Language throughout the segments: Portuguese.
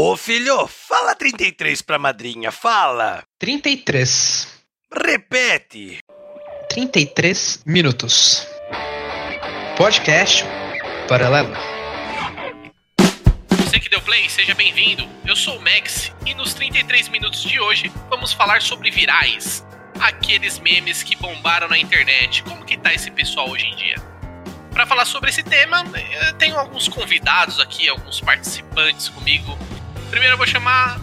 Ô filho, fala 33 pra madrinha, fala. 33. Repete. 33 minutos. Podcast Paralelo. Você que deu play, seja bem-vindo. Eu sou o Max e nos 33 minutos de hoje vamos falar sobre virais. Aqueles memes que bombaram na internet. Como que tá esse pessoal hoje em dia? Para falar sobre esse tema, eu tenho alguns convidados aqui, alguns participantes comigo. Primeiro eu vou chamar.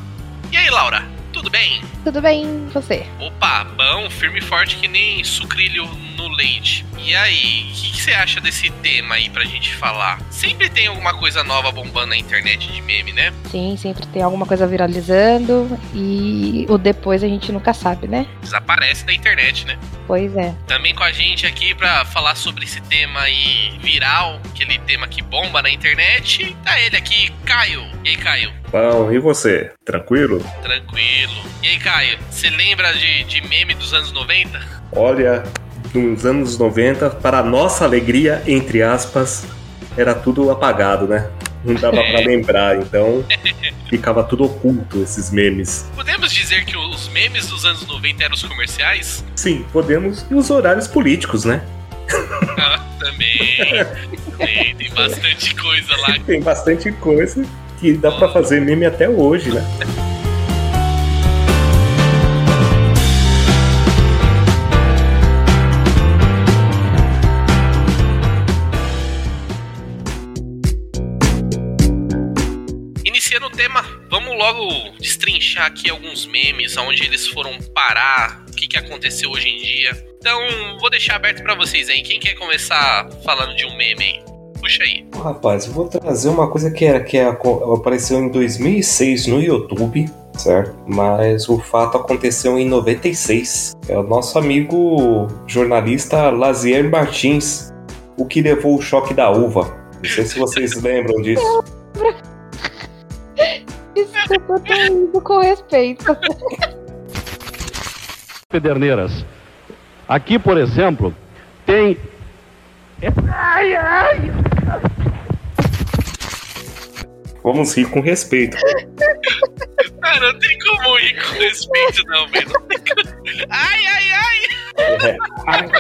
E aí, Laura? Tudo bem? Tudo bem, você? Opa, bom, firme e forte que nem sucrilho no leite. E aí, o que, que você acha desse tema aí pra gente falar? Sempre tem alguma coisa nova bombando na internet de meme, né? Sim, sempre tem alguma coisa viralizando e o depois a gente nunca sabe, né? Desaparece da internet, né? Pois é. Também com a gente aqui pra falar sobre esse tema aí viral, aquele tema que bomba na internet, tá ele aqui, Caio. E aí, Caio? Bom, e você? Tranquilo? Tranquilo. E aí, Caio, você lembra de, de meme dos anos 90? Olha, nos anos 90, para nossa alegria, entre aspas, era tudo apagado, né? Não dava É. pra lembrar, então ficava tudo oculto esses memes. Podemos dizer que os memes dos anos 90 eram os comerciais? Sim, podemos. E os horários políticos, né? Ah, também. tem, tem bastante coisa lá. Tem bastante coisa que dá pra fazer meme até hoje, né? Logo destrinchar aqui alguns memes, onde eles foram parar, o que, que aconteceu hoje em dia. Então, vou deixar aberto pra vocês aí. Quem quer começar falando de um meme aí? Puxa aí. Rapaz, eu vou trazer uma coisa que era que apareceu em 2006 no YouTube, certo? Mas o fato aconteceu em 96. É o nosso amigo jornalista Lazier Martins, o que levou o choque da uva. Não sei se vocês lembram disso. Eu tô indo com respeito. Pederneiras. Aqui, por exemplo, tem. Vamos rir com respeito. Ah, não tem como ir com respeito, não, velho. Tem como- Ai, ai, ai! É.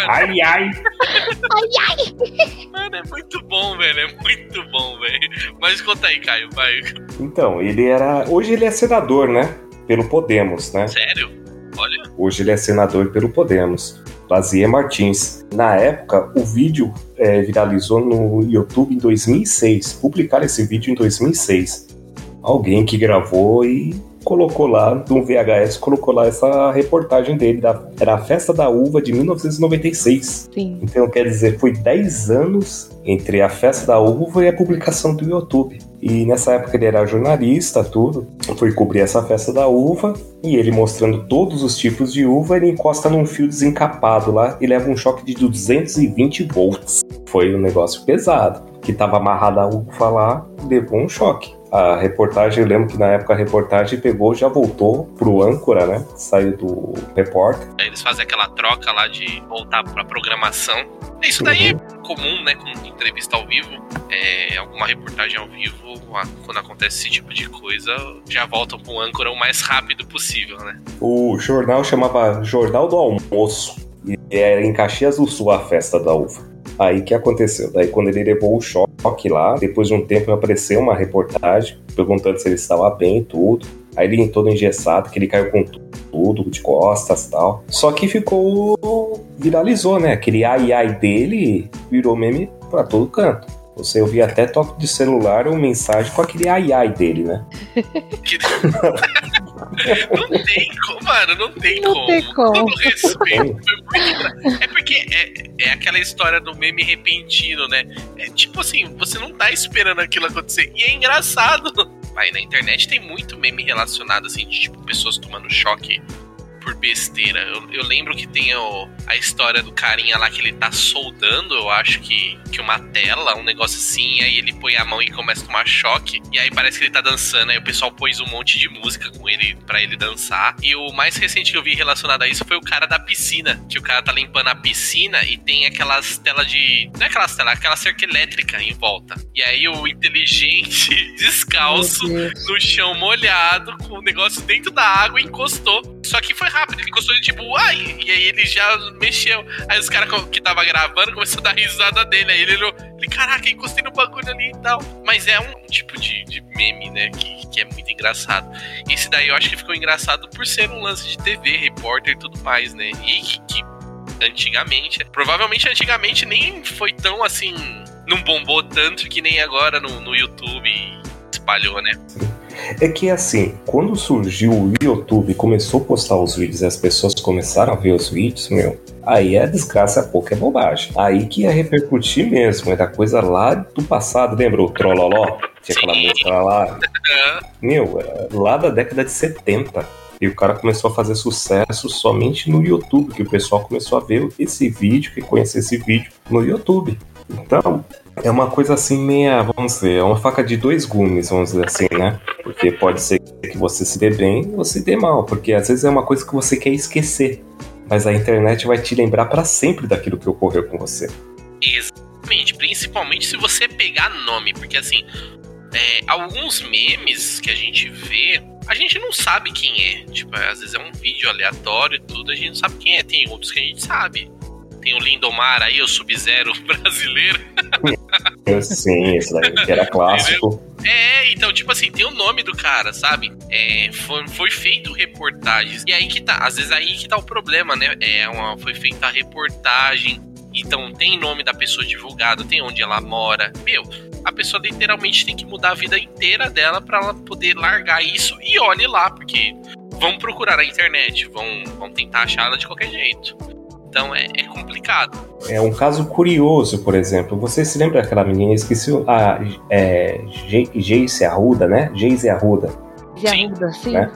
Ai, ai. Mano, é muito bom, velho. É muito bom, velho. Mas conta aí, Caio, vai. Então, ele era. Hoje ele é senador, né? Pelo Podemos, né? Sério? Olha, Hoje ele é senador pelo Podemos. Lazier Martins. Na época, o vídeo é, viralizou no YouTube em 2006. Publicaram esse vídeo em 2006. Alguém que gravou e colocou lá, um VHS, colocou lá essa reportagem dele. Da, era a Festa da Uva de 1996. Sim. Então, quer dizer, foi 10 anos entre a Festa da Uva e a publicação do YouTube. E nessa época ele era jornalista, tudo. Foi cobrir essa Festa da Uva. E ele mostrando todos os tipos de uva, ele encosta num fio desencapado lá e leva um choque de 220 volts. Foi um negócio pesado. Que tava amarrada a uva lá, levou um choque. A reportagem, eu lembro que na época a reportagem pegou, já voltou pro âncora, né? Saiu do repórter. aí eles fazem aquela troca lá de voltar pra programação. Isso daí é comum, né? Com entrevista ao vivo, é, alguma reportagem ao vivo, quando acontece esse tipo de coisa, já voltam pro âncora o mais rápido possível, né? O jornal chamava Jornal do Almoço. E era em Caxias do Sul a festa da uva. Aí que aconteceu? Daí quando ele levou o choque lá, depois de um tempo apareceu uma reportagem perguntando se ele estava bem e tudo. Aí ele todo engessado, que ele caiu com tudo, de costas tal. Só que ficou. viralizou, né? Aquele ai ai dele virou meme pra todo canto. Você ouvia até toque de celular ou mensagem com aquele ai ai dele, né? Não tem como, mano, não tem Não como. tem como. Todo respeito. É porque é, é aquela história do meme repentino, né? É tipo assim, você não tá esperando aquilo acontecer. E é engraçado. Aí na internet tem muito meme relacionado, assim, de tipo, pessoas tomando choque por besteira. Eu, eu lembro que tem o, a história do carinha lá que ele tá soldando, eu acho que, que uma tela, um negócio assim, aí ele põe a mão e começa a tomar choque. E aí parece que ele tá dançando, aí o pessoal pôs um monte de música com ele para ele dançar. E o mais recente que eu vi relacionado a isso foi o cara da piscina, que o cara tá limpando a piscina e tem aquelas telas de. Não é aquelas telas, aquela cerca elétrica em volta. E aí o inteligente, descalço, no chão molhado, com o negócio dentro da água, encostou. Só que foi rápido, ele encostou e tipo, ai! E aí ele já mexeu. Aí os caras que tava gravando começaram a dar risada dele. Aí ele olhou, ele, caraca, encostei no bagulho ali e tal. Mas é um tipo de, de meme, né? Que, que é muito engraçado. Esse daí eu acho que ficou engraçado por ser um lance de TV, repórter e tudo mais, né? E que, que antigamente, provavelmente antigamente nem foi tão assim. Não bombou tanto que nem agora no, no YouTube espalhou, né? É que assim, quando surgiu o YouTube e começou a postar os vídeos e as pessoas começaram a ver os vídeos, meu, aí é desgraça pouco, é bobagem. Aí que ia repercutir mesmo, é da coisa lá do passado, lembra o Trololó? Tinha aquela música lá. Meu, lá da década de 70. E o cara começou a fazer sucesso somente no YouTube, que o pessoal começou a ver esse vídeo, que conhecer esse vídeo no YouTube. Então, é uma coisa assim meia, vamos dizer, é uma faca de dois gumes, vamos dizer assim, né? Porque pode ser que você se dê bem ou se dê mal, porque às vezes é uma coisa que você quer esquecer. Mas a internet vai te lembrar para sempre daquilo que ocorreu com você. Exatamente, principalmente se você pegar nome, porque assim, é, alguns memes que a gente vê, a gente não sabe quem é. Tipo, às vezes é um vídeo aleatório e tudo, a gente não sabe quem é. Tem outros que a gente sabe. Tem o Lindomar aí, o Sub-Zero brasileiro. Sim, esse daí era clássico. É, então, tipo assim, tem o nome do cara, sabe? É, foi, foi feito reportagens. E aí que tá, às vezes aí que tá o problema, né? É uma, foi feita a reportagem. Então tem nome da pessoa divulgado, tem onde ela mora. Meu, a pessoa literalmente tem que mudar a vida inteira dela para ela poder largar isso e olhe lá, porque vão procurar na internet, vão, vão tentar achar ela de qualquer jeito. Então é, é complicado. É um caso curioso, por exemplo. Você se lembra daquela menina? Esqueci a é, Geice Arruda, né? Geise Arruda. Arruda, sim. Né?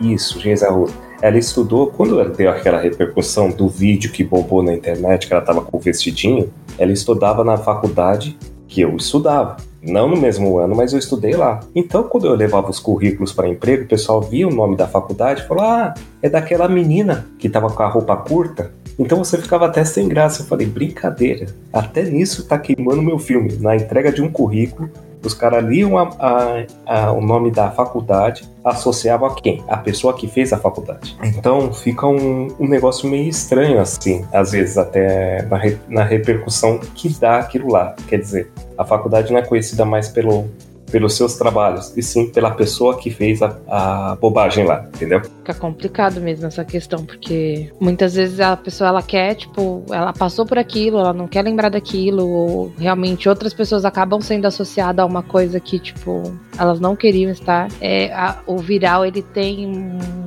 Isso, Geise Arruda. Ela estudou, quando ela deu aquela repercussão do vídeo que bombou na internet, que ela tava com o vestidinho, ela estudava na faculdade que eu estudava. Não no mesmo ano, mas eu estudei lá. Então, quando eu levava os currículos para emprego, o pessoal via o nome da faculdade e falou: Ah, é daquela menina que tava com a roupa curta. Então você ficava até sem graça. Eu falei: Brincadeira. Até nisso tá queimando meu filme. Na entrega de um currículo, os caras liam a- a- a- o nome da faculdade, associavam a quem? A pessoa que fez a faculdade. Então fica um, um negócio meio estranho, assim, às vezes, até na, re- na repercussão que dá aquilo lá. Quer dizer, a faculdade não é conhecida mais pelo, pelos seus trabalhos, e sim pela pessoa que fez a, a bobagem lá, entendeu? Fica complicado mesmo essa questão, porque muitas vezes a pessoa ela quer, tipo, ela passou por aquilo, ela não quer lembrar daquilo, ou realmente outras pessoas acabam sendo associadas a uma coisa que, tipo, elas não queriam estar. É, a- o viral ele tem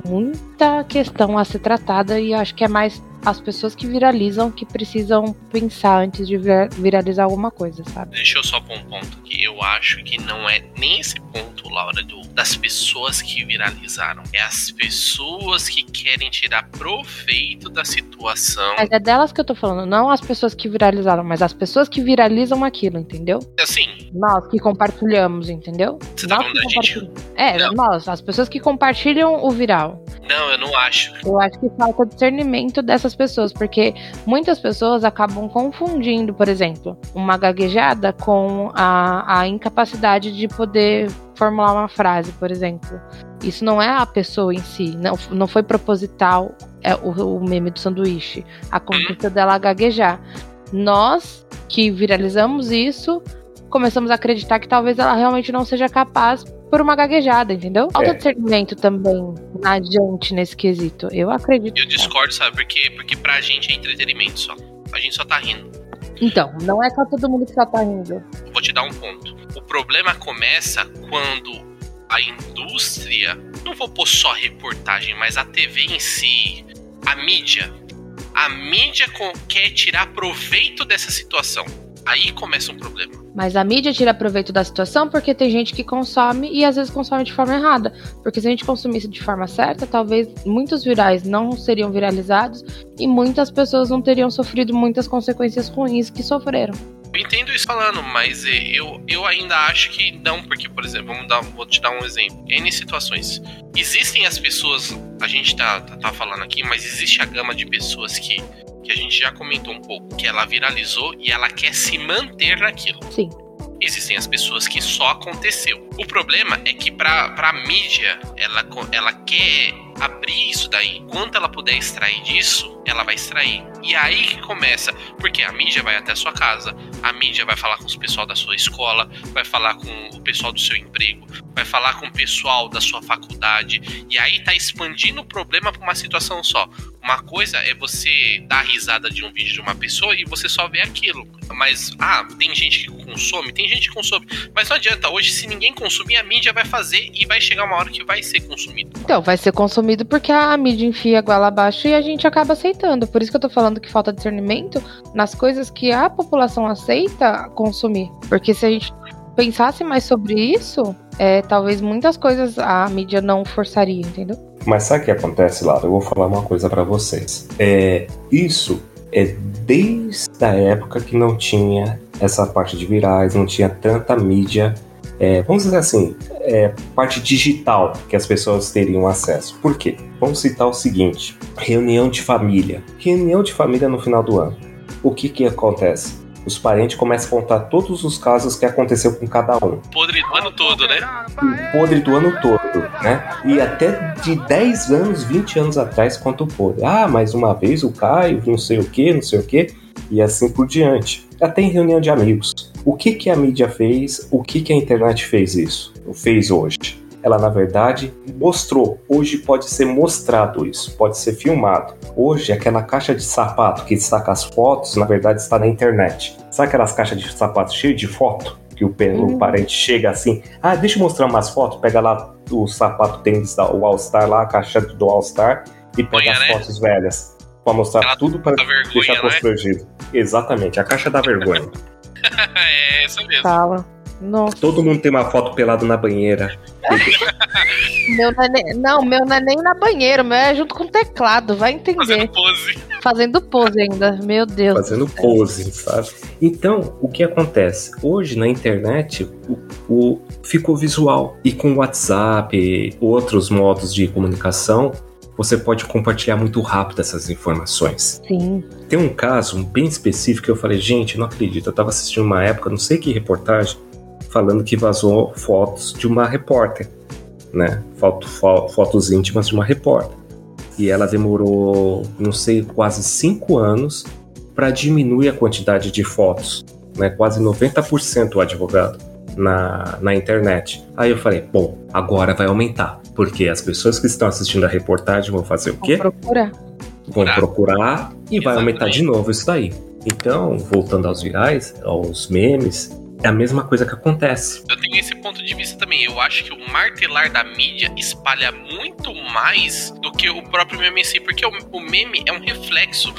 muita questão a ser tratada e acho que é mais as pessoas que viralizam que precisam pensar antes de vira- viralizar alguma coisa, sabe? Deixa eu só pôr um ponto aqui. Eu acho que não é nem esse ponto, Laura, do, das pessoas que viralizaram. É as pessoas que querem tirar proveito da situação. Mas é delas que eu tô falando, não as pessoas que viralizaram, mas as pessoas que viralizam aquilo, entendeu? Assim, Nós que compartilhamos, entendeu? Você tá nós falando que da gente? compartilhamos. É, Não. nós, as pessoas que compartilham o viral. Não, eu não acho. Eu acho que falta discernimento dessas pessoas, porque muitas pessoas acabam confundindo, por exemplo, uma gaguejada com a, a incapacidade de poder formular uma frase, por exemplo. Isso não é a pessoa em si, não, não foi proposital é o, o meme do sanduíche. Aconteceu dela gaguejar. Nós que viralizamos isso, começamos a acreditar que talvez ela realmente não seja capaz por uma gaguejada, entendeu? Falta É. discernimento também na gente nesse quesito. Eu acredito. Eu discordo, sabe por quê? Porque pra gente é entretenimento só. A gente só tá rindo. Então, não é só todo mundo que só tá rindo. Vou te dar um ponto. O problema começa quando a indústria, não vou pôr só reportagem, mas a TV em si, a mídia, a mídia quer tirar proveito dessa situação. Aí começa um problema. Mas a mídia tira proveito da situação porque tem gente que consome e às vezes consome de forma errada. Porque se a gente consumisse de forma certa, talvez muitos virais não seriam viralizados e muitas pessoas não teriam sofrido muitas consequências ruins que sofreram. Eu entendo isso falando, mas eu, eu ainda acho que não, porque, por exemplo, vamos dar, vou te dar um exemplo. N situações. Existem as pessoas, a gente tá, tá, tá falando aqui, mas existe a gama de pessoas que, que a gente já comentou um pouco, que ela viralizou e ela quer se manter naquilo. Sim. Existem as pessoas que só aconteceu. O problema é que pra, pra mídia, ela, ela quer abrir isso daí. Quanto ela puder extrair disso, ela vai extrair. E aí que começa, porque a mídia vai até a sua casa, a mídia vai falar com o pessoal da sua escola, vai falar com o pessoal do seu emprego, vai falar com o pessoal da sua faculdade, e aí tá expandindo o problema pra uma situação só. Uma coisa é você dar risada de um vídeo de uma pessoa e você só vê aquilo. Mas, ah, tem gente que consome, tem gente que consome. Mas não adianta, hoje, se ninguém consumir, a mídia vai fazer e vai chegar uma hora que vai ser consumido. Então, vai ser consumido porque a mídia enfia a goela abaixo e a gente acaba aceitando. Por isso que eu tô falando que falta discernimento nas coisas que a população aceita consumir. Porque se a gente pensasse mais sobre isso, é, talvez muitas coisas a mídia não forçaria, entendeu? Mas sabe o que acontece, Lara? Eu vou falar uma coisa pra vocês. É, isso é desde a época que não tinha essa parte de virais, não tinha tanta mídia, é, vamos dizer assim, é, parte digital que as pessoas teriam acesso. Por quê? Vamos citar o seguinte: reunião de família. Reunião de família no final do ano. O que que acontece? Os parentes começam a contar todos os casos que aconteceu com cada um Podre do ano todo, né? o podre do ano todo, né? E até de 10 anos, 20 anos atrás conta o podre. Ah, mais uma vez o Caio, não sei o que, não sei o que, e assim por diante. Até em reunião de amigos. O que que a mídia fez? O que que a internet fez isso? Fez hoje? Ela, na verdade, mostrou. Hoje pode ser mostrado isso, pode ser filmado. Hoje, aquela caixa de sapato que com as fotos, na verdade, está na internet. Sabe aquelas caixas de sapato cheias de foto? Que o, Uhum. parente chega assim, ah, deixa eu mostrar umas fotos, pega lá o sapato tênis da o All Star lá, a caixa do All Star, e pega as né? fotos velhas. Pra mostrar Aquela tudo para vergonha, deixar né? constrangido. Exatamente, a caixa da vergonha. é, essa mesmo. Fala. Nossa. Todo mundo tem uma foto pelado na banheira. Meu não, é nem- não, meu não é nem na banheira, o meu é junto com o teclado, vai Fazendo entender. pose. Fazendo pose ainda, meu Deus. fazendo pose, sabe? Então, o que acontece? Hoje na internet o, o- ficou visual e com o WhatsApp e outros modos de comunicação, você pode compartilhar muito rápido essas informações. Sim. Tem um caso bem específico que eu falei, gente, não acredito. Eu tava assistindo uma época, não sei que reportagem, falando que vazou fotos de uma repórter, né? Foto, fo- fotos íntimas de uma repórter. E ela demorou, não sei, quase cinco anos para diminuir a quantidade de fotos, né? Quase 90% o advogado na, na internet. Aí eu falei, bom, agora vai aumentar, porque as pessoas que estão assistindo a reportagem vão fazer o quê? Vamos procurar. vão Procurar. procurar e vai aumentar de novo isso daí. Então, voltando aos virais, aos memes, é a mesma coisa que acontece. Eu tenho esse ponto de vista também. Eu acho que o martelar da mídia espalha muito mais do que o próprio meme em si, porque o, o meme é um reflexo.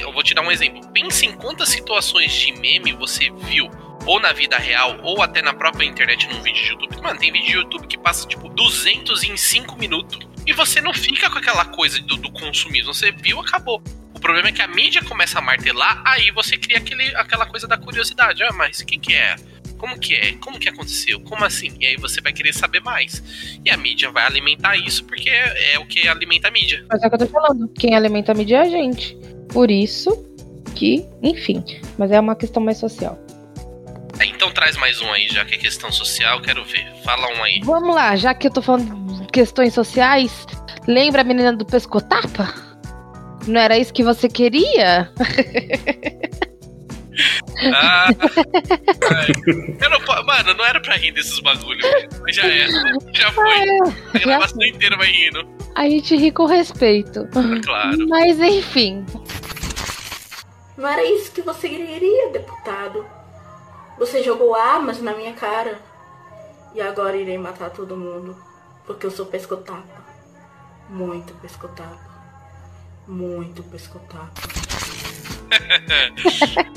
Eu vou te dar um exemplo. Pense em quantas situações de meme você viu, ou na vida real, ou até na própria internet, num vídeo de YouTube. Mano, tem vídeo de YouTube que passa tipo 200 em 5 minutos. E você não fica com aquela coisa do, do consumismo. Você viu, acabou. O problema é que a mídia começa a martelar, aí você cria aquele, aquela coisa da curiosidade. Ah, mas quem que é? Como que é? Como que aconteceu? Como assim? E aí você vai querer saber mais. E a mídia vai alimentar isso porque é, é o que alimenta a mídia. Mas é o que eu tô falando. Quem alimenta a mídia é a gente. Por isso que, enfim. Mas é uma questão mais social. É, então traz mais um aí, já que é questão social, quero ver. Fala um aí. Vamos lá, já que eu tô falando de questões sociais, lembra a menina do pescotapa? Não era isso que você queria? Ah, não, mano, não era pra rir desses bagulho, mas já é. Já foi. A gravação inteira vai rindo. A gente ri com respeito. Claro. Mas enfim. Não era isso que você queria, deputado. Você jogou armas na minha cara. E agora irei matar todo mundo. Porque eu sou pescotapa. Muito pescotapa. Muito pescotapa.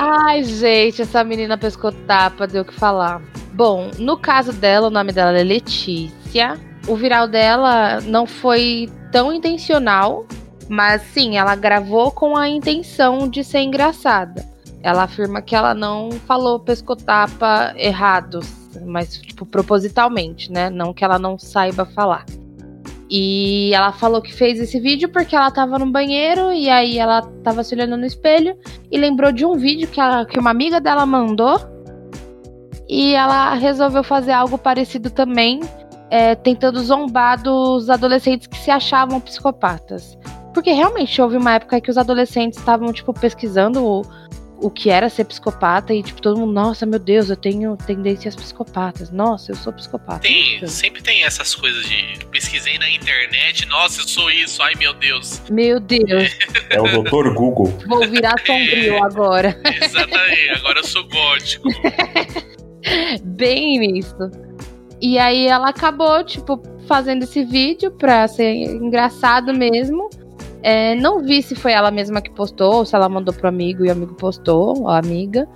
Ah, Ai, gente, essa menina pescou tapa, deu o que falar. Bom, no caso dela, o nome dela é Letícia. O viral dela não foi tão intencional, mas sim, ela gravou com a intenção de ser engraçada. Ela afirma que ela não falou pescotapa errado, mas tipo propositalmente, né? Não que ela não saiba falar. E ela falou que fez esse vídeo porque ela tava no banheiro e aí ela tava se olhando no espelho e lembrou de um vídeo que, ela- que uma amiga dela mandou. E ela resolveu fazer algo parecido também, é, tentando zombar dos adolescentes que se achavam psicopatas. Porque realmente houve uma época que os adolescentes estavam, tipo, pesquisando o, que era ser psicopata e, tipo, todo mundo, nossa, meu Deus, eu tenho tendências psicopatas. Nossa, eu sou psicopata. tem, Isso. sempre tem essas coisas de pesquisei na internet, nossa, eu sou isso, ai meu Deus. Meu Deus, É o Dr. Google. vou virar sombrio agora. Exatamente, agora eu sou gótico. Bem nisso. E aí ela acabou, tipo, fazendo esse vídeo pra ser engraçado mesmo. É, não vi se foi ela mesma que postou, ou se ela mandou pro amigo e o amigo postou, ou a amiga.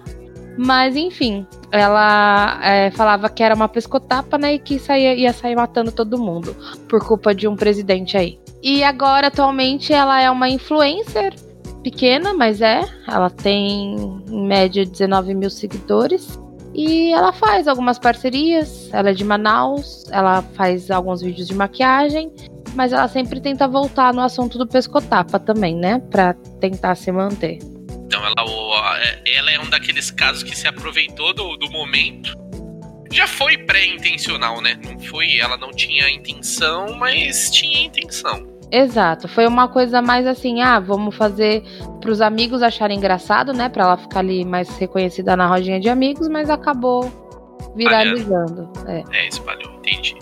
Mas enfim, ela é, falava que era uma pescotapa, né? E que saía, ia sair matando todo mundo por culpa de um presidente aí. E agora, atualmente, ela é uma influencer pequena, mas é. Ela tem em média 19 mil seguidores. E ela faz algumas parcerias. Ela é de Manaus, ela faz alguns vídeos de maquiagem. Mas ela sempre tenta voltar no assunto do pescotapa também, né? Pra tentar se manter. Então ela, a- ela é um daqueles casos que se aproveitou do, do momento. Já foi pré-intencional, né? Não foi, ela não tinha intenção, mas tinha intenção. Exato, foi uma coisa mais assim, ah, vamos fazer pros amigos acharem engraçado, né? Pra ela ficar ali mais reconhecida na rodinha de amigos, mas acabou viralizando. É. É, espalhou, entendi.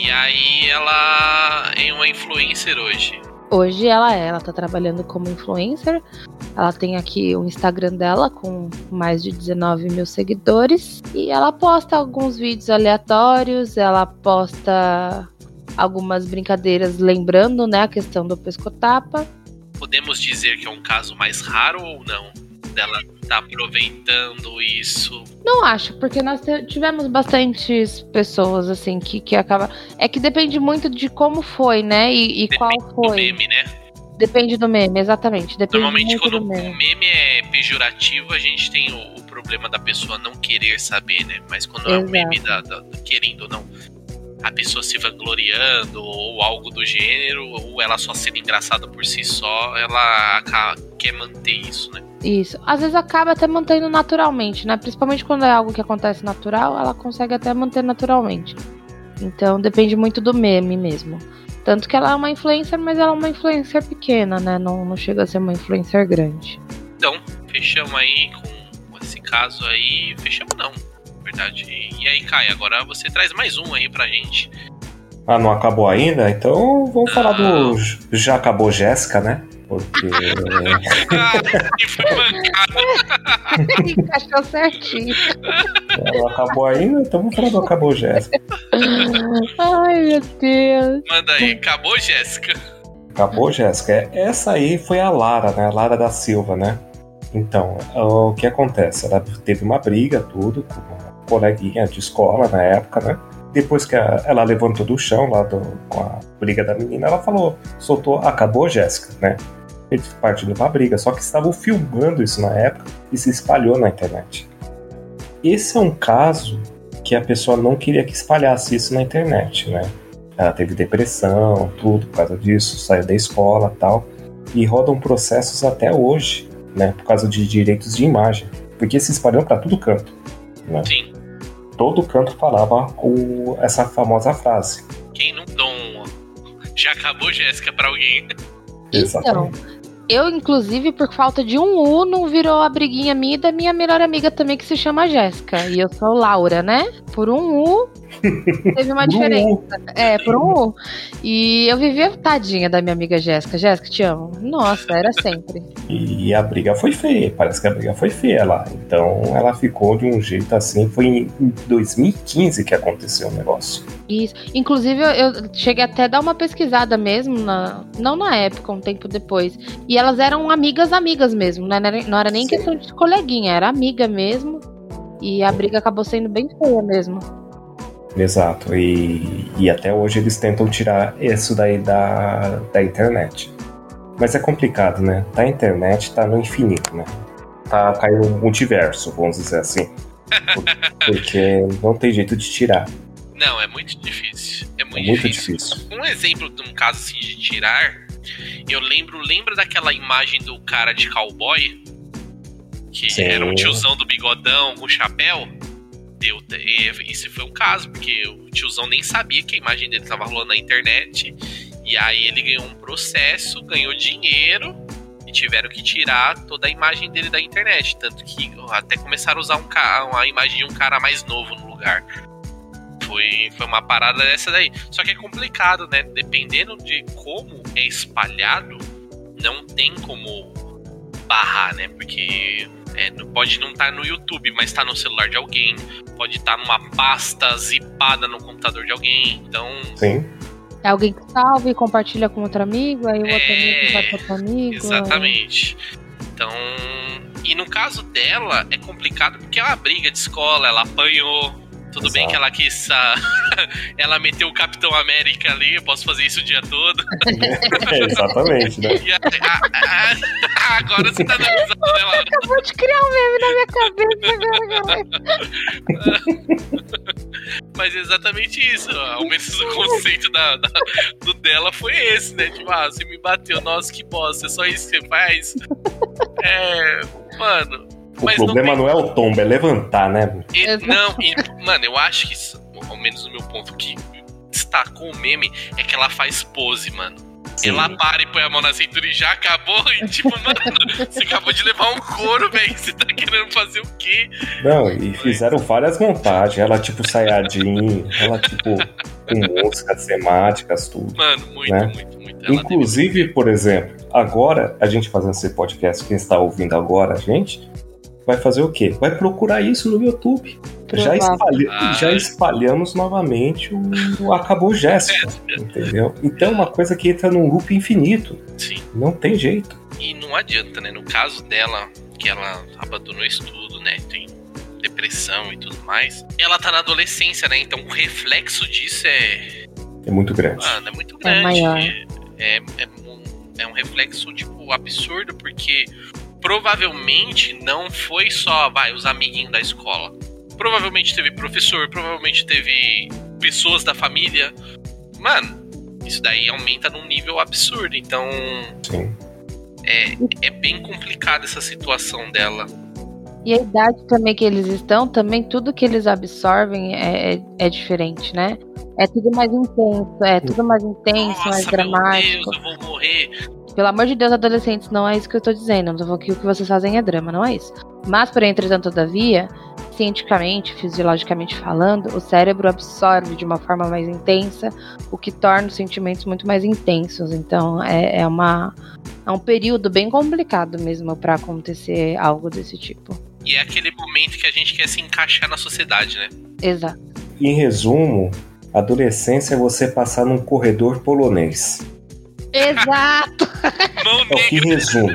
E aí ela é uma influencer hoje. Hoje ela é, ela tá trabalhando como influencer. Ela tem aqui o Instagram dela com mais de 19 mil seguidores. E ela posta alguns vídeos aleatórios, ela posta algumas brincadeiras lembrando, né, a questão do pescotapa. Podemos dizer que é um caso mais raro ou não? Dela tá aproveitando isso. Não acho, porque nós tivemos bastantes pessoas assim que, que acaba. É que depende muito de como foi, né? E, e qual Depende do foi. meme, né? Depende do meme, exatamente. Depende Normalmente, quando do o meme. meme é pejorativo, a gente tem o, o problema da pessoa não querer saber, né? Mas quando é um Exato. meme da, da- da- querendo ou não, a pessoa se vangloriando ou algo do gênero, ou ela só sendo engraçada por si só, ela quer manter isso, né? Isso. Às vezes acaba até mantendo naturalmente, né? Principalmente quando é algo que acontece natural, ela consegue até manter naturalmente. Então depende muito do meme mesmo. Tanto que ela é uma influencer, mas ela é uma influencer pequena, né? Não, não chega a ser uma influencer grande. Então, fechamos aí com esse caso aí. Fechamos não, verdade. E aí, Kai, agora você traz mais um aí pra gente. Ah, não acabou ainda? Então vamos falar do Já Acabou Jéssica, né? Porque. Encaixou certinho. Não acabou ainda, então vamos falar do Acabou Jéssica. Ai, meu Deus. Manda aí, acabou, Jéssica? Acabou, Jéssica. Essa aí foi a Lara, né? A Lara da Silva, né? Então, o que acontece? Ela teve uma briga, tudo, com coleguinha de escola na época, né? Depois que a- ela levantou do chão lá do- com a briga da menina, ela falou, soltou, acabou, Jéssica, né? Eles partindo pra briga, só que estavam filmando isso na época e se espalhou na internet. Esse é um caso que a pessoa não queria que espalhasse isso na internet, né? Ela teve depressão, tudo por causa disso, saiu da escola tal. E rodam processos até hoje, né? Por causa de direitos de imagem. Porque se espalhou para todo canto. Né? Sim. Todo canto falava o, essa famosa frase. Quem não dá um. Já acabou, Jéssica, pra alguém? Então, eu, inclusive, por falta de um U, não virou a briguinha minha e da minha melhor amiga também, que se chama Jéssica. E eu sou Laura, né? Por um U, Teve uma diferença. É, por um U. E eu vivia tadinha da minha amiga Jéssica. Jéssica, te amo. Nossa, era sempre. E a briga foi feia, parece que a briga foi feia lá. Então ela ficou de um jeito assim. Foi em 2015 que aconteceu o negócio. Isso. Inclusive, eu, cheguei até a dar uma pesquisada mesmo, na, não na época, um tempo depois. E elas eram amigas, amigas mesmo. Né? Não, era, não era nem Sim. questão de coleguinha, era amiga mesmo. E a briga acabou sendo bem feia mesmo. Exato. E, e até hoje eles tentam tirar isso daí da, da internet. Mas é complicado, né? Tá a internet, tá no infinito, né? Tá caiu um multiverso, vamos dizer assim. Por- Porque não tem jeito de tirar. Não, é muito difícil. É É muito, muito difícil. difícil. Um exemplo de um caso assim de tirar, eu lembro, lembra daquela imagem do cara de cowboy? Que Sim. era um tiozão do bigodão com chapéu? Deu, e esse foi um caso, porque o tiozão nem sabia que a imagem dele tava rolando na internet. E aí ele ganhou um processo, ganhou dinheiro e tiveram que tirar toda a imagem dele da internet. Tanto que até começaram a usar um ca- uma imagem de um cara mais novo no lugar. Foi, foi uma parada dessa daí. Só que é complicado, né? Dependendo de como é espalhado, não tem como barrar, né? Porque é, não- pode não estar no YouTube, mas tá no celular de alguém. Pode estar numa pasta zipada no computador de alguém. Então, Sim. É alguém que salva e compartilha com outro amigo, aí o outro É, amigo vai para outro amigo. Exatamente. Então, e no caso dela é complicado porque é uma briga de escola, ela apanhou. Tudo bem Exato. que ela quis. ah, ela meteu o Capitão América ali, eu posso fazer isso o dia todo. É, exatamente, né? E a- a- a- agora você tá dando risada, né, Laura? Acabou de criar um meme na minha cabeça agora. Mas é exatamente isso. ó. Ao menos o conceito da, da- do dela foi esse, né? Tipo, ah, você me bateu, nossa, que bosta, é só isso que você faz. É. Mano. O Mas não problema tem- não, é o tombo, é levantar, né? E- não, e, mano, eu acho que, isso, ao menos no meu ponto, que destacou o meme é que ela faz pose, mano. Sim. Ela para e põe a mão na cintura e já acabou. E tipo, mano, você acabou de levar um couro, velho. Você tá querendo fazer o quê? Não, e fizeram várias montagens. Ela, tipo, Sayajin, ela, tipo, com músicas temáticas, tudo. Mano, muito, Né? muito, muito. Ela Inclusive, por exemplo, agora, a gente fazendo esse podcast, quem está ouvindo agora, a gente, vai fazer o quê? Vai procurar isso no YouTube. Já, espalha- Ah. já espalhamos novamente o Acabou Jéssica, entendeu? Então é uma coisa que entra num loop infinito. Sim. Não tem jeito. E não adianta, né? No caso dela, que ela abandonou estudo, né? Tem depressão e tudo mais. Ela tá na adolescência, né? Então o reflexo disso é. É muito grande. Mano, é muito É grande. maior. É, é, um, é um reflexo, tipo, absurdo, porque provavelmente não foi só, vai, os amiguinhos da escola. Provavelmente teve professor, provavelmente teve pessoas da família. Mano, isso daí aumenta num nível absurdo. Então, Sim. é, é bem complicada essa situação dela. E a idade também que eles estão, também tudo que eles absorvem é, é, é diferente, né? É tudo mais intenso, é tudo mais intenso, mais Nossa, meu dramático. Deus, eu vou morrer. Pelo amor de Deus, adolescentes, não é isso que eu tô dizendo. Não tô falando que o que vocês fazem é drama, não é isso. Mas, por entretanto, todavia, cientificamente, fisiologicamente falando, o cérebro absorve de uma forma mais intensa, o que torna os sentimentos muito mais intensos. Então, é, é uma, é um período bem complicado mesmo pra acontecer algo desse tipo. E é aquele momento que a gente quer se encaixar na sociedade, né? Exato. Em resumo, adolescência é você passar num corredor polonês. Exato! Mão É o que resume.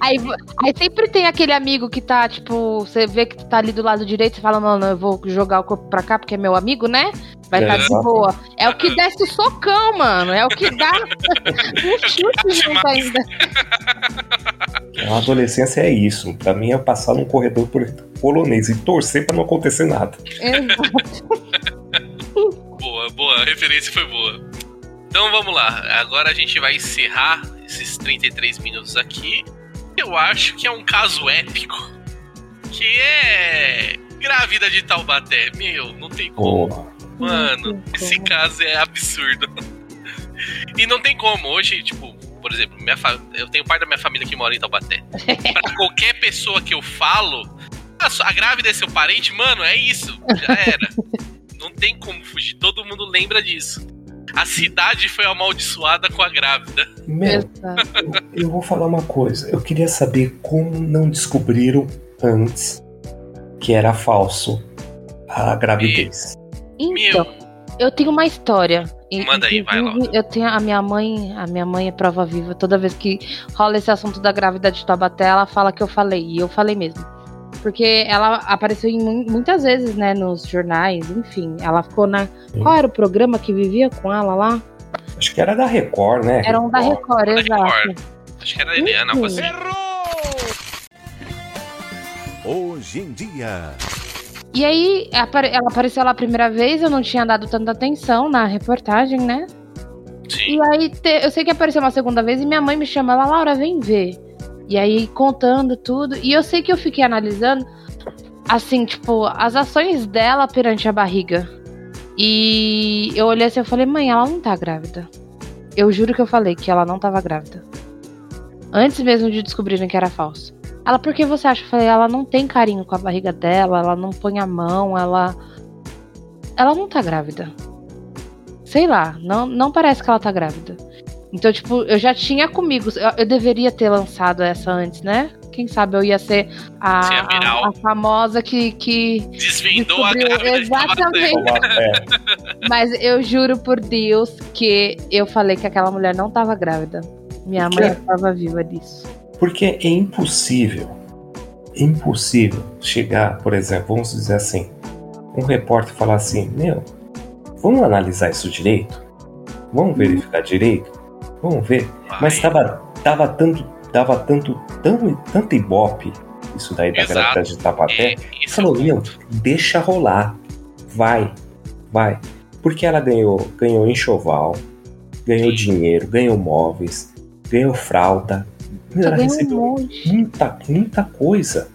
Aí, aí sempre tem aquele amigo que tá, tipo, você vê que tá ali do lado direito, você fala, mano, eu vou jogar o corpo pra cá porque é meu amigo, né? Vai É, estar de exato. boa. É o que desce o socão, mano. É o que dá um chute junto ainda. A adolescência é isso. Pra mim é passar num corredor por- polonês e torcer pra não acontecer nada. Exato. Boa, boa, a referência foi boa. Então vamos lá, agora a gente vai encerrar esses 33 minutos aqui. Eu acho que é um caso épico. Que é. Grávida de Taubaté. Meu, não tem como. Pô, Mano, esse caso é absurdo. E não tem como. Hoje, tipo, por exemplo, minha fa- eu tenho parte da minha família que mora em Taubaté. pra qualquer pessoa que eu falo, "Ah, sua- a grávida é seu parente, mano, é isso. Já era. Não tem como fugir. Todo mundo lembra disso. A cidade foi amaldiçoada com a grávida. Meu, eu vou falar uma coisa. Eu queria saber como não descobriram antes que era falso a gravidez. Então, eu tenho uma história. Manda aí, vai inclusive, Eu tenho a minha mãe, a minha mãe é prova viva. Toda vez que rola esse assunto da grávida de Taubaté, ela fala que eu falei, e eu falei mesmo. Porque ela apareceu em mu- muitas vezes, né, nos jornais, enfim. Ela ficou na. Qual era o programa que vivia com ela lá? Acho que era da Record, né? Era um da Record, Da exato. Record. Acho que era a Eliana, algo assim. Hoje em dia. E aí, ela apareceu lá a primeira vez, eu não tinha dado tanta atenção na reportagem, né? Sim. E aí, eu sei que apareceu uma segunda vez e minha mãe me chama, ela, Laura, vem ver. E aí, contando tudo. E eu sei que eu fiquei analisando, assim, tipo, as ações dela perante a barriga. E eu olhei assim e falei, mãe, ela não tá grávida. Eu juro que eu falei que ela não tava grávida. Antes mesmo de descobrirem que era falso. Ela, por que você acha? Eu falei, ela não tem carinho com a barriga dela, ela não põe a mão, ela. Ela não tá grávida. Sei lá, não, não parece que ela tá grávida. Então, tipo, eu já tinha comigo. Eu, eu deveria ter lançado essa antes, né? Quem sabe eu ia ser a, Ser a a, famosa que, que Desvendou a descobriu grávida exatamente. É, Mas eu juro por Deus que eu falei que aquela mulher não tava grávida. Minha mãe é prova viva disso. porque é impossível, é impossível chegar, por exemplo, vamos dizer assim, um repórter falar assim, meu, vamos analisar isso direito? Vamos verificar direito? Vamos ver? Mas Vai. tava, tava tanto, tava tanto, tão, tanto ibope isso daí da grávida de Tapaté. É, é Falou, meu, deixa rolar. Vai, vai. Porque ela ganhou, ganhou enxoval, ganhou Sim. dinheiro, ganhou móveis, ganhou fralda. Meu, ela ganhou um recebeu monte. muita, muita coisa,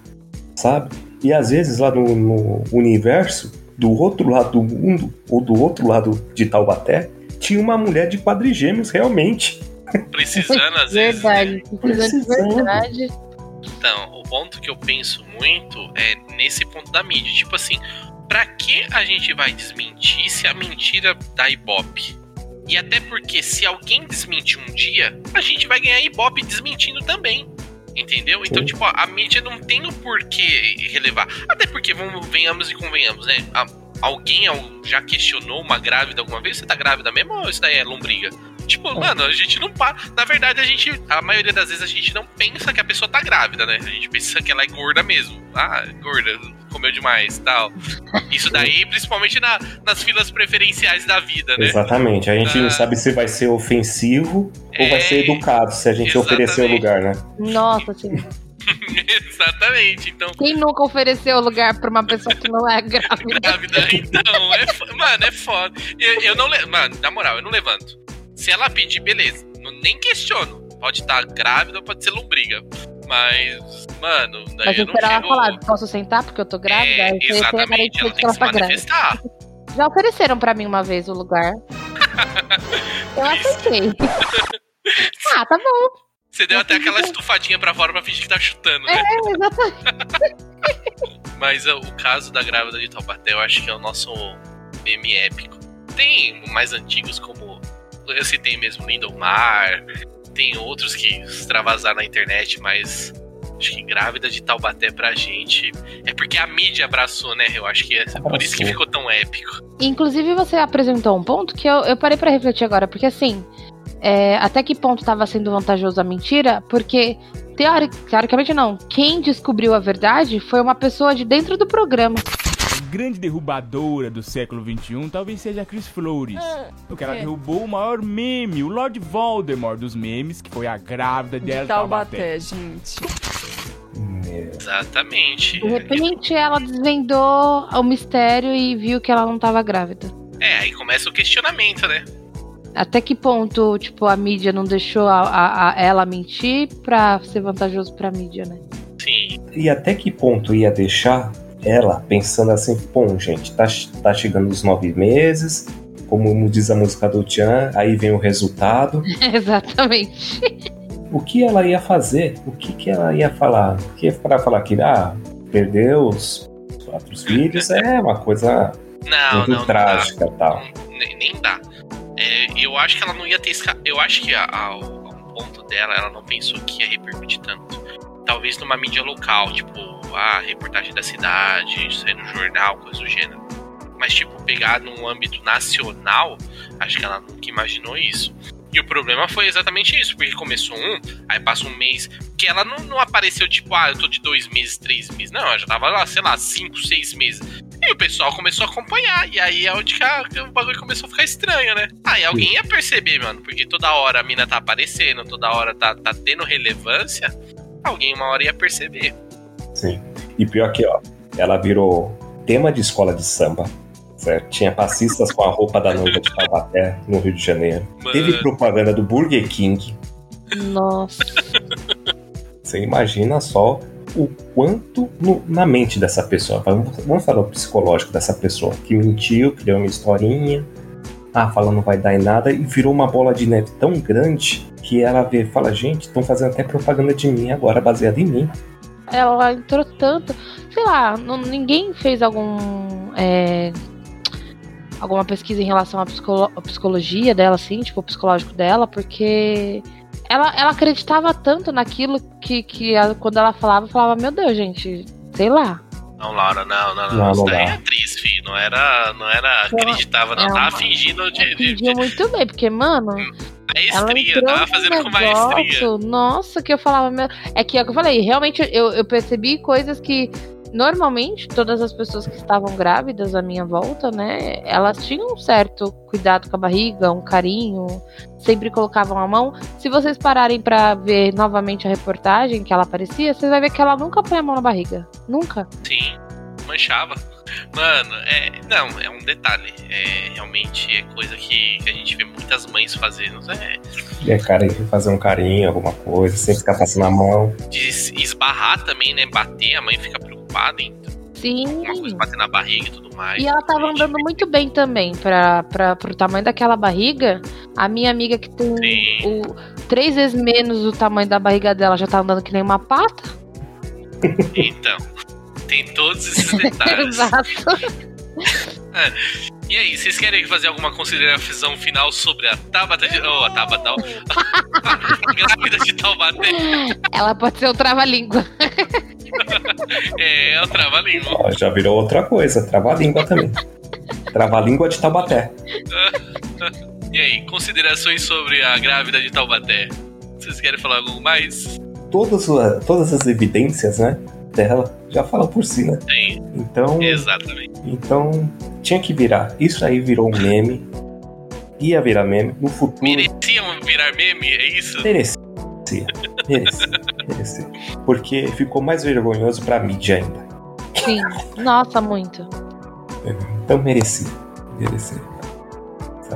sabe? E às vezes lá no, no universo, do outro lado do mundo, ou do outro lado de Taubaté, tinha uma mulher de quadrigêmeos realmente. Precisando, às vezes. né? Verdade. Precisando de Precisando. verdade. Então, o ponto que eu penso muito é nesse ponto da mídia. Tipo assim, pra que a gente vai desmentir se a mentira dá ibope? E até porque se alguém desmentir um dia, a gente vai ganhar ibope desmentindo também. Entendeu? Então, Sim. tipo, a, a mídia não tem o porquê relevar. Até porque, vamos, venhamos e convenhamos, né? A- alguém al- já questionou uma grávida alguma vez? Você tá grávida mesmo ou isso daí é lombriga? Tipo, mano, a gente não para. Na verdade, a gente. A maioria das vezes a gente não pensa que a pessoa tá grávida, né? A gente pensa que ela é gorda mesmo. Ah, gorda, comeu demais tal. Isso daí, principalmente na- nas filas preferenciais da vida, né? Exatamente. A gente Ah. não sabe se vai ser ofensivo ou vai É, ser educado se a gente oferecer o exatamente. lugar, né? Nossa, assim. Exatamente. Então, Quem nunca ofereceu lugar pra uma pessoa que não é grávida? grávida, então, é, mano, é foda. Eu, eu não. Mano, na moral, eu não levanto. Se ela pedir, beleza. não- nem questiono. Pode estar grávida ou pode ser lombriga. Mas, mano, daí Mas eu eu não chego. falar, posso sentar porque eu tô grávida? É, a exatamente, ela tem que ela que se tá grávida. manifestar. Já ofereceram pra mim uma vez o lugar. Eu aceitei. ah, tá bom. Você deu até aquela estufadinha pra fora pra fingir que tá chutando, né? É, exatamente. Mas uh, o caso da grávida de Taubaté, eu acho que é o nosso meme épico. Tem mais antigos como. Eu citei mesmo Lindomar, tem outros que extravasaram na internet, mas acho que grávida de Taubaté pra gente. É porque a mídia abraçou, né? Eu acho que é por isso que ficou tão épico. Inclusive, você apresentou um ponto que eu, eu parei pra refletir agora, porque assim, é, até que ponto estava sendo vantajoso a mentira? Porque, teori- teoricamente, não. Quem descobriu a verdade foi uma pessoa de dentro do programa. A grande derrubadora do século XXI talvez seja a Cris Flores. porque ela derrubou o maior meme, o Lord Voldemort dos memes, que foi a grávida De dela Taubaté, gente. Exatamente. De repente, ela desvendou o mistério e viu que ela não estava grávida. É, aí começa o questionamento, né? Até que ponto, tipo, a mídia não deixou a, a- a- ela mentir pra ser vantajoso pra mídia, né? Sim. E até que ponto ia deixar ela pensando assim, bom, gente, tá, tá chegando os nove meses, como diz a música do Tchan, aí vem o resultado. Exatamente. O que ela ia fazer? O que, que ela ia falar? Que para falar que, ah, perdeu os quatro filhos é uma coisa Não, muito não, não trágica e tal. dá. Nem, nem dá. É, eu acho que ela não ia ter. esca- Eu acho que a, o ponto dela, ela não pensou que ia repercutir tanto. Talvez numa mídia local, tipo, a reportagem da cidade, sair no jornal, coisa do gênero. Mas, tipo, pegar num âmbito nacional, acho que ela nunca imaginou isso. E o problema foi exatamente isso, porque começou um, aí passa um mês, que ela não, não apareceu tipo, ah, eu tô de dois meses, três meses. Não, ela já tava lá, sei lá, cinco, seis meses. E o pessoal começou a acompanhar, e aí é onde que, o bagulho começou a ficar estranho, né? Aí alguém ia perceber, mano, porque toda hora a mina tá aparecendo, toda hora tá, tá tendo relevância, alguém uma hora ia perceber. Sim. E pior que, ó, ela virou tema de escola de samba. Certo? Tinha passistas com a roupa da noiva de Taubaté, no Rio de Janeiro. Mano. Teve propaganda do Burger King. Nossa. Você imagina só o quanto no- na mente dessa pessoa. Vamos, vamos falar o psicológico dessa pessoa que mentiu, criou uma historinha. Ah, falando não vai dar em nada e virou uma bola de neve tão grande que ela vê fala: gente, estão fazendo até propaganda de mim agora, baseada em mim. Ela entrou tanto. Sei lá, não- ninguém fez algum. é, alguma pesquisa em relação à, psicolo- à psicologia dela, assim, tipo, o psicológico dela, porque ela, ela acreditava tanto naquilo que, que ela- quando ela falava, eu falava, meu Deus, gente, sei lá. Não, Laura, não, não, não. Não, Isso não daí é atriz, filho. Não era. Não era. Acreditava, não. é Tava fingindo de. Entendia muito bem, porque, mano, ela maestria. Tava fazendo com maestria. nossa, que eu falava, meu... é que é o que eu falei, realmente eu, eu percebi coisas que normalmente todas as pessoas que estavam grávidas à minha volta, né, elas tinham um certo cuidado com a barriga, um carinho, sempre colocavam a mão. Se vocês pararem pra ver novamente a reportagem que ela aparecia, vocês vão ver que ela nunca põe a mão na barriga, nunca. Sim, manchava. Mano, é. Não, é um detalhe. É, realmente é coisa que, que a gente vê muitas mães fazendo. É, E é cara, fazer um carinho, alguma coisa, sem ficar passando a mão. de es- esbarrar também, né? Bater, a mãe fica preocupada Sim. alguma coisa na barriga e tudo mais. E ela tava andando muito bem também pra, pra, pro tamanho daquela barriga. A minha amiga que tem Sim. o, três vezes menos o tamanho da barriga dela já tá andando que nem uma pata. Então, tem todos esses detalhes. Exato. E aí, vocês querem fazer alguma consideração final sobre a Tabata de. Oh, a Tabata. a grávida de Taubaté. Ela pode ser o trava-língua. É, é o trava-língua. Já virou outra coisa, trava-língua também. Trava-língua de Taubaté. E aí, considerações sobre a grávida de Taubaté? Vocês querem falar algo mais? Todas, a- todas as evidências, né, dela já falam por si, né? Tem. Então, Exatamente. então tinha que virar. Isso aí virou um meme. Ia virar meme. No futuro, Mereciam virar meme, é isso? merecia. Merecia. Porque ficou mais vergonhoso pra mídia ainda. Sim. Nossa, muito. Então merecia. Merecia.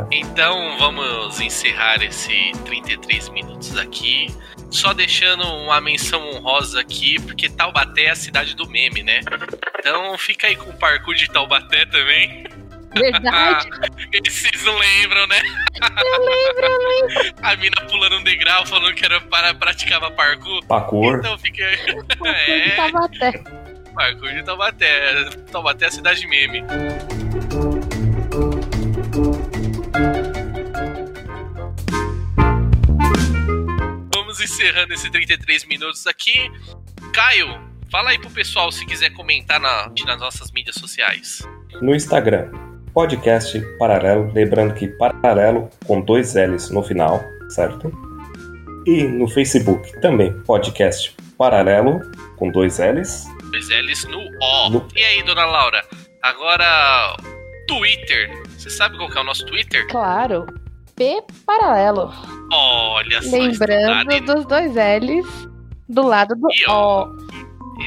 Então vamos encerrar esse 33 minutos aqui. Só deixando uma menção honrosa aqui, porque Taubaté é a cidade do meme, né? Então fica aí com o parkour de Taubaté também. Verdade. Vocês não lembram, né? eu lembro, eu lembro. A mina pulando um degrau falando que era para praticava parkour. Parkour. Então, fica. Eu é, tava até. parkour de Taubaté. Taubaté é a cidade meme. Vamos encerrando esse 33 minutos aqui. Caio, fala aí pro pessoal se quiser comentar na- nas nossas mídias sociais. No Instagram, podcast paralelo. Lembrando que paralelo com dois L's no final, certo? E no Facebook também, podcast paralelo com dois L's. Dois L's no O. No- E aí, dona Laura? Agora, Twitter. Você sabe qual que é o nosso Twitter? Claro. P paralelo. Olha só. Lembrando estudado, dos dois L's do lado do E O.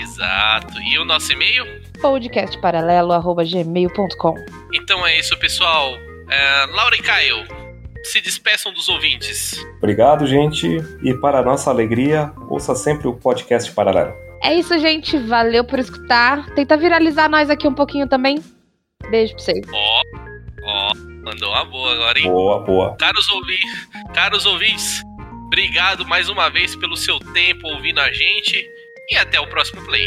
Exato. E o nosso e-mail? podcastparalelo.gmail.com Então é isso, pessoal. É, Laura e Caio, se despeçam dos ouvintes. Obrigado, gente. E para nossa alegria, ouça sempre o podcast paralelo. É isso, gente. Valeu por escutar. Tenta viralizar nós aqui um pouquinho também. Beijo pra vocês. Ó, ó, mandou uma boa agora, hein? Boa, boa. Caros, ouvi Caros ouvintes, obrigado mais uma vez pelo seu tempo ouvindo a gente e até o próximo play.